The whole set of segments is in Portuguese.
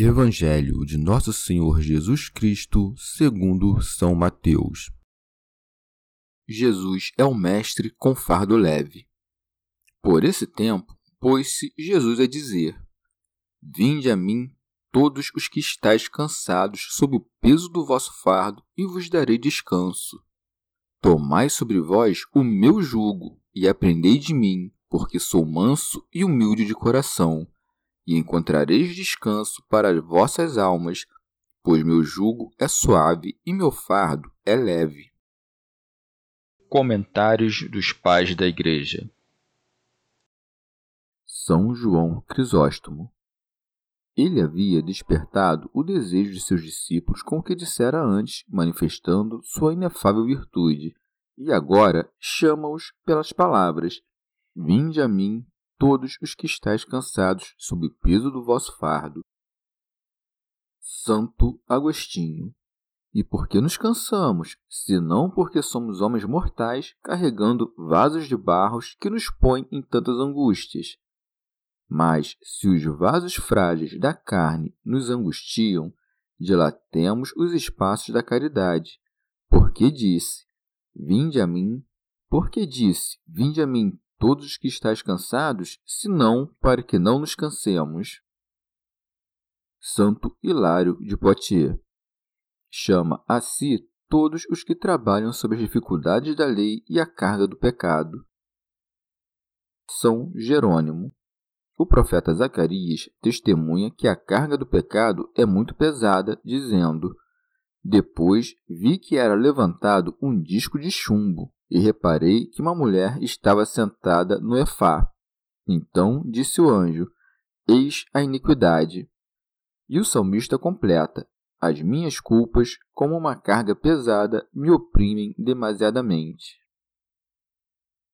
Evangelho de Nosso Senhor Jesus Cristo, segundo São Mateus. Jesus é o mestre com fardo leve. Por esse tempo, pôs-se Jesus a dizer: Vinde a mim todos os que estáis cansados sob o peso do vosso fardo, e vos darei descanso. Tomai sobre vós o meu jugo e aprendei de mim, porque sou manso e humilde de coração e encontrareis descanso para as vossas almas, pois meu jugo é suave e meu fardo é leve. Comentários dos Pais da Igreja São João Crisóstomo ele havia despertado o desejo de seus discípulos com o que dissera antes, manifestando sua inefável virtude, e agora chama-os pelas palavras: Vinde a mim, todos os que estáis cansados sob o peso do vosso fardo. Santo Agostinho. E por que nos cansamos, senão porque somos homens mortais carregando vasos de barros que nos põem em tantas angústias? Mas se os vasos frágeis da carne nos angustiam, dilatemos os espaços da caridade. Porque disse: Vinde a mim. Porque disse: Vinde a mim todos os que estáis cansados, senão para que não nos cansemos. Santo Hilário de Poitiers chama a si todos os que trabalham sob as dificuldades da lei e a carga do pecado. São Jerônimo. O profeta Zacarias testemunha que a carga do pecado é muito pesada, dizendo: Depois vi que era levantado um disco de chumbo e reparei que uma mulher estava sentada no efá. Então disse o anjo: Eis a iniquidade. E o salmista completa: As minhas culpas, como uma carga pesada, me oprimem demasiadamente.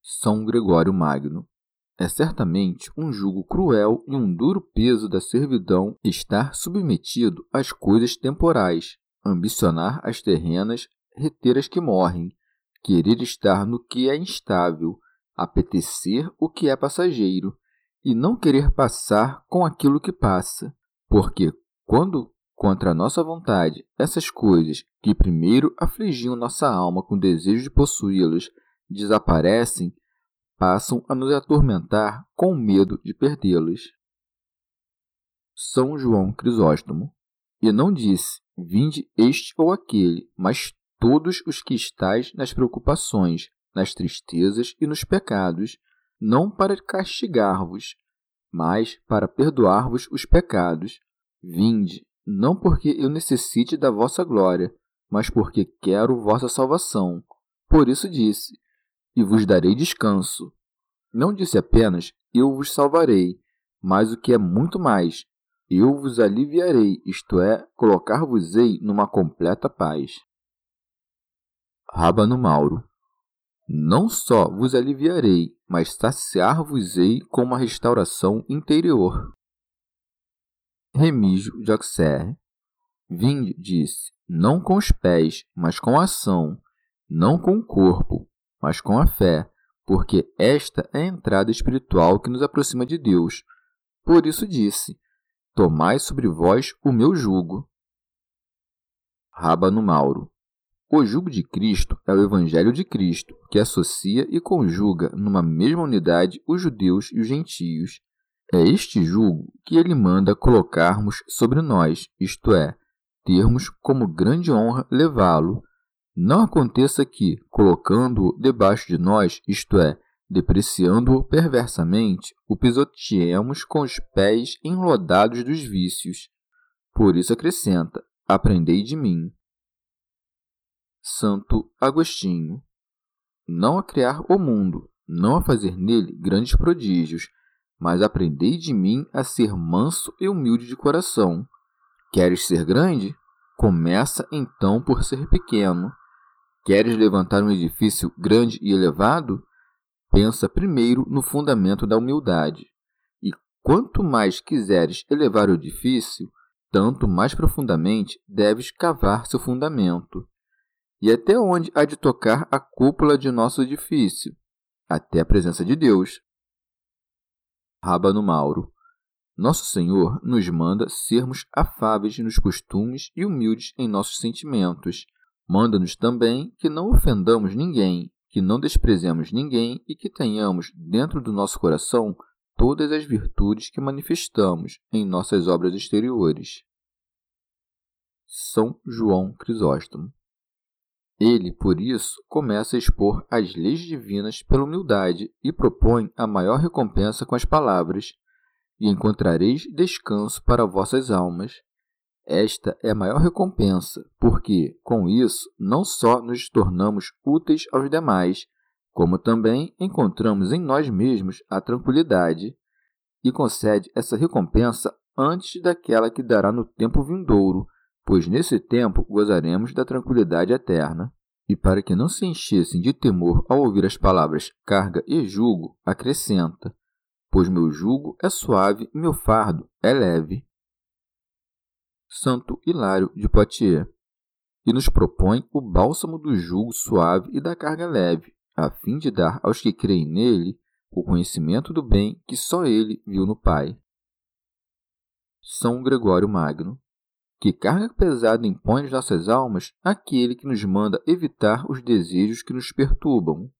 São Gregório Magno. É certamente um jugo cruel e um duro peso da servidão estar submetido às coisas temporais, ambicionar as terrenas, reter as que morrem, querer estar no que é instável, apetecer o que é passageiro, e não querer passar com aquilo que passa, porque quando, contra a nossa vontade, essas coisas que primeiro afligiam nossa alma com desejo de possuí-las desaparecem, passam a nos atormentar com medo de perdê-las. São João Crisóstomo. E não disse: Vinde este ou aquele, mas todos os que estáis nas preocupações, nas tristezas e nos pecados, não para castigar-vos, mas para perdoar-vos os pecados. Vinde, não porque eu necessite da vossa glória, mas porque quero vossa salvação. Por isso disse: E vos darei descanso. Não disse apenas: Eu vos salvarei, mas o que é muito mais: Eu vos aliviarei, isto é, colocar-vos-ei numa completa paz. Rábano Mauro. Não só vos aliviarei, mas saciar-vos-ei com uma restauração interior. Remígio de Auxerre. Vinde, disse, não com os pés, mas com a ação, não com o corpo, mas com a fé, porque esta é a entrada espiritual que nos aproxima de Deus. Por isso disse: Tomai sobre vós o meu jugo. Rábano Mauro. O jugo de Cristo é o Evangelho de Cristo, que associa e conjuga numa mesma unidade os judeus e os gentios. É este jugo que ele manda colocarmos sobre nós, isto é, termos como grande honra levá-lo. Não aconteça que, colocando-o debaixo de nós, isto é, depreciando-o perversamente, o pisoteemos com os pés enlodados dos vícios. Por isso acrescenta: Aprendei de mim. Santo Agostinho. Não a criar o mundo, não a fazer nele grandes prodígios, mas aprendei de mim a ser manso e humilde de coração. Queres ser grande? Começa então por ser pequeno. Queres levantar um edifício grande e elevado? Pensa primeiro no fundamento da humildade. E quanto mais quiseres elevar o edifício, tanto mais profundamente deves cavar seu fundamento. E até onde há de tocar a cúpula de nosso edifício? Até a presença de Deus. Rábano Mauro. Nosso Senhor nos manda sermos afáveis nos costumes e humildes em nossos sentimentos. Manda-nos também que não ofendamos ninguém, que não desprezemos ninguém e que tenhamos dentro do nosso coração todas as virtudes que manifestamos em nossas obras exteriores. São João Crisóstomo. Ele, por isso, começa a expor as leis divinas pela humildade e propõe a maior recompensa com as palavras: E encontrareis descanso para vossas almas. Esta é a maior recompensa, porque, com isso, não só nos tornamos úteis aos demais, como também encontramos em nós mesmos a tranquilidade, e concede essa recompensa antes daquela que dará no tempo vindouro, pois nesse tempo gozaremos da tranquilidade eterna. E para que não se enchessem de temor ao ouvir as palavras carga e jugo, acrescenta: Pois meu jugo é suave e meu fardo é leve. Santo Hilário de Poitiers. E nos propõe o bálsamo do jugo suave e da carga leve, a fim de dar aos que creem nele o conhecimento do bem que só ele viu no Pai. São Gregório Magno. Que carga pesada impõe às nossas almas aquele que nos manda evitar os desejos que nos perturbam.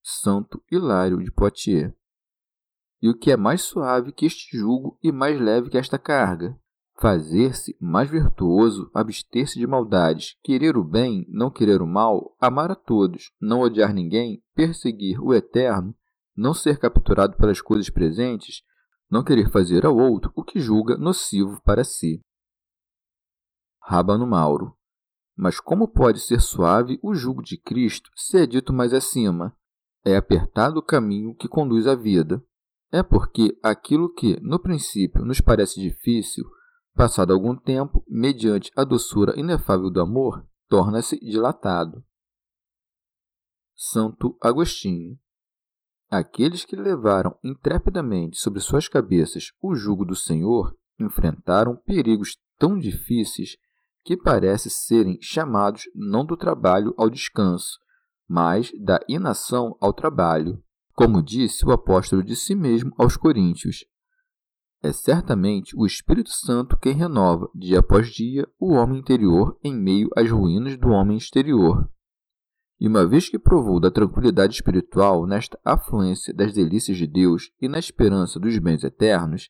Santo Hilário de Poitiers. E o que é mais suave que este jugo e mais leve que esta carga? Fazer-se mais virtuoso, abster-se de maldades, querer o bem, não querer o mal, amar a todos, não odiar ninguém, perseguir o eterno, não ser capturado pelas coisas presentes, não querer fazer ao outro o que julga nocivo para si. Rábano Mauro. Mas como pode ser suave o jugo de Cristo se é dito mais acima? É apertado o caminho que conduz à vida. É porque aquilo que, no princípio, nos parece difícil, passado algum tempo, mediante a doçura inefável do amor, torna-se dilatado. Santo Agostinho. Aqueles que levaram intrepidamente sobre suas cabeças o jugo do Senhor enfrentaram perigos tão difíceis que parece serem chamados não do trabalho ao descanso, mas da inação ao trabalho, como disse o apóstolo de si mesmo aos Coríntios. É certamente o Espírito Santo quem renova, dia após dia, o homem interior em meio às ruínas do homem exterior. E uma vez que provou da tranquilidade espiritual nesta afluência das delícias de Deus e na esperança dos bens eternos,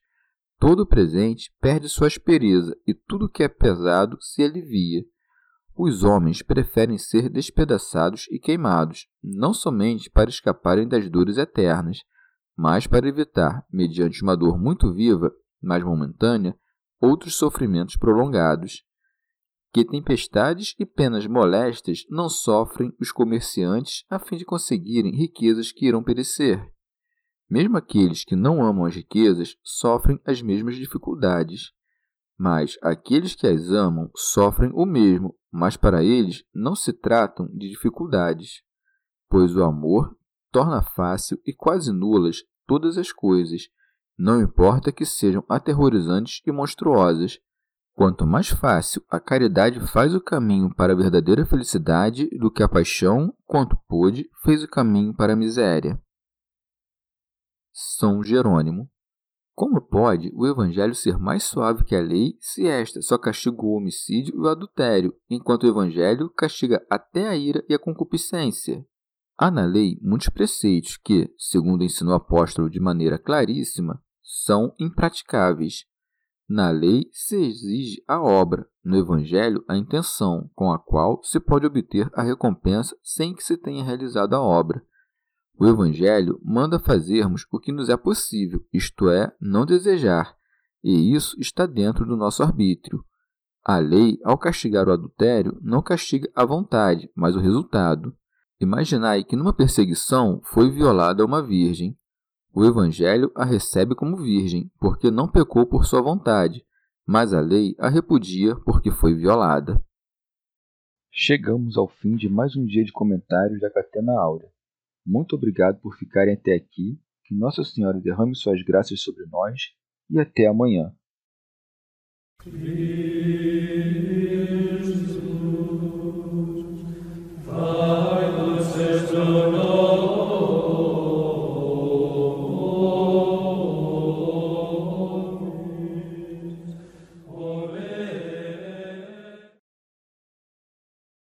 todo o presente perde sua aspereza e tudo que é pesado se alivia. Os homens preferem ser despedaçados e queimados, não somente para escaparem das dores eternas, mas para evitar, mediante uma dor muito viva, mas momentânea, outros sofrimentos prolongados. Que tempestades e penas molestas não sofrem os comerciantes a fim de conseguirem riquezas que irão perecer. Mesmo aqueles que não amam as riquezas sofrem as mesmas dificuldades. Mas aqueles que as amam sofrem o mesmo, mas para eles não se tratam de dificuldades, pois o amor torna fácil e quase nulas todas as coisas, não importa que sejam aterrorizantes e monstruosas, Quanto mais fácil a caridade faz o caminho para a verdadeira felicidade do que a paixão, quanto pôde, fez o caminho para a miséria. São Jerônimo. Como pode o Evangelho ser mais suave que a lei se esta só castiga o homicídio e o adultério, enquanto o Evangelho castiga até a ira e a concupiscência? Há na lei muitos preceitos que, segundo ensinou o apóstolo de maneira claríssima, são impraticáveis. Na lei se exige a obra, no Evangelho a intenção, com a qual se pode obter a recompensa sem que se tenha realizado a obra. O Evangelho manda fazermos o que nos é possível, isto é, não desejar, e isso está dentro do nosso arbítrio. A lei, ao castigar o adultério, não castiga a vontade, mas o resultado. Imaginai que numa perseguição foi violada uma virgem. O Evangelho a recebe como virgem, porque não pecou por sua vontade, mas a lei a repudia porque foi violada. Chegamos ao fim de mais um dia de comentários da Catena Áurea. Muito obrigado por ficarem até aqui, que Nossa Senhora derrame suas graças sobre nós e até amanhã.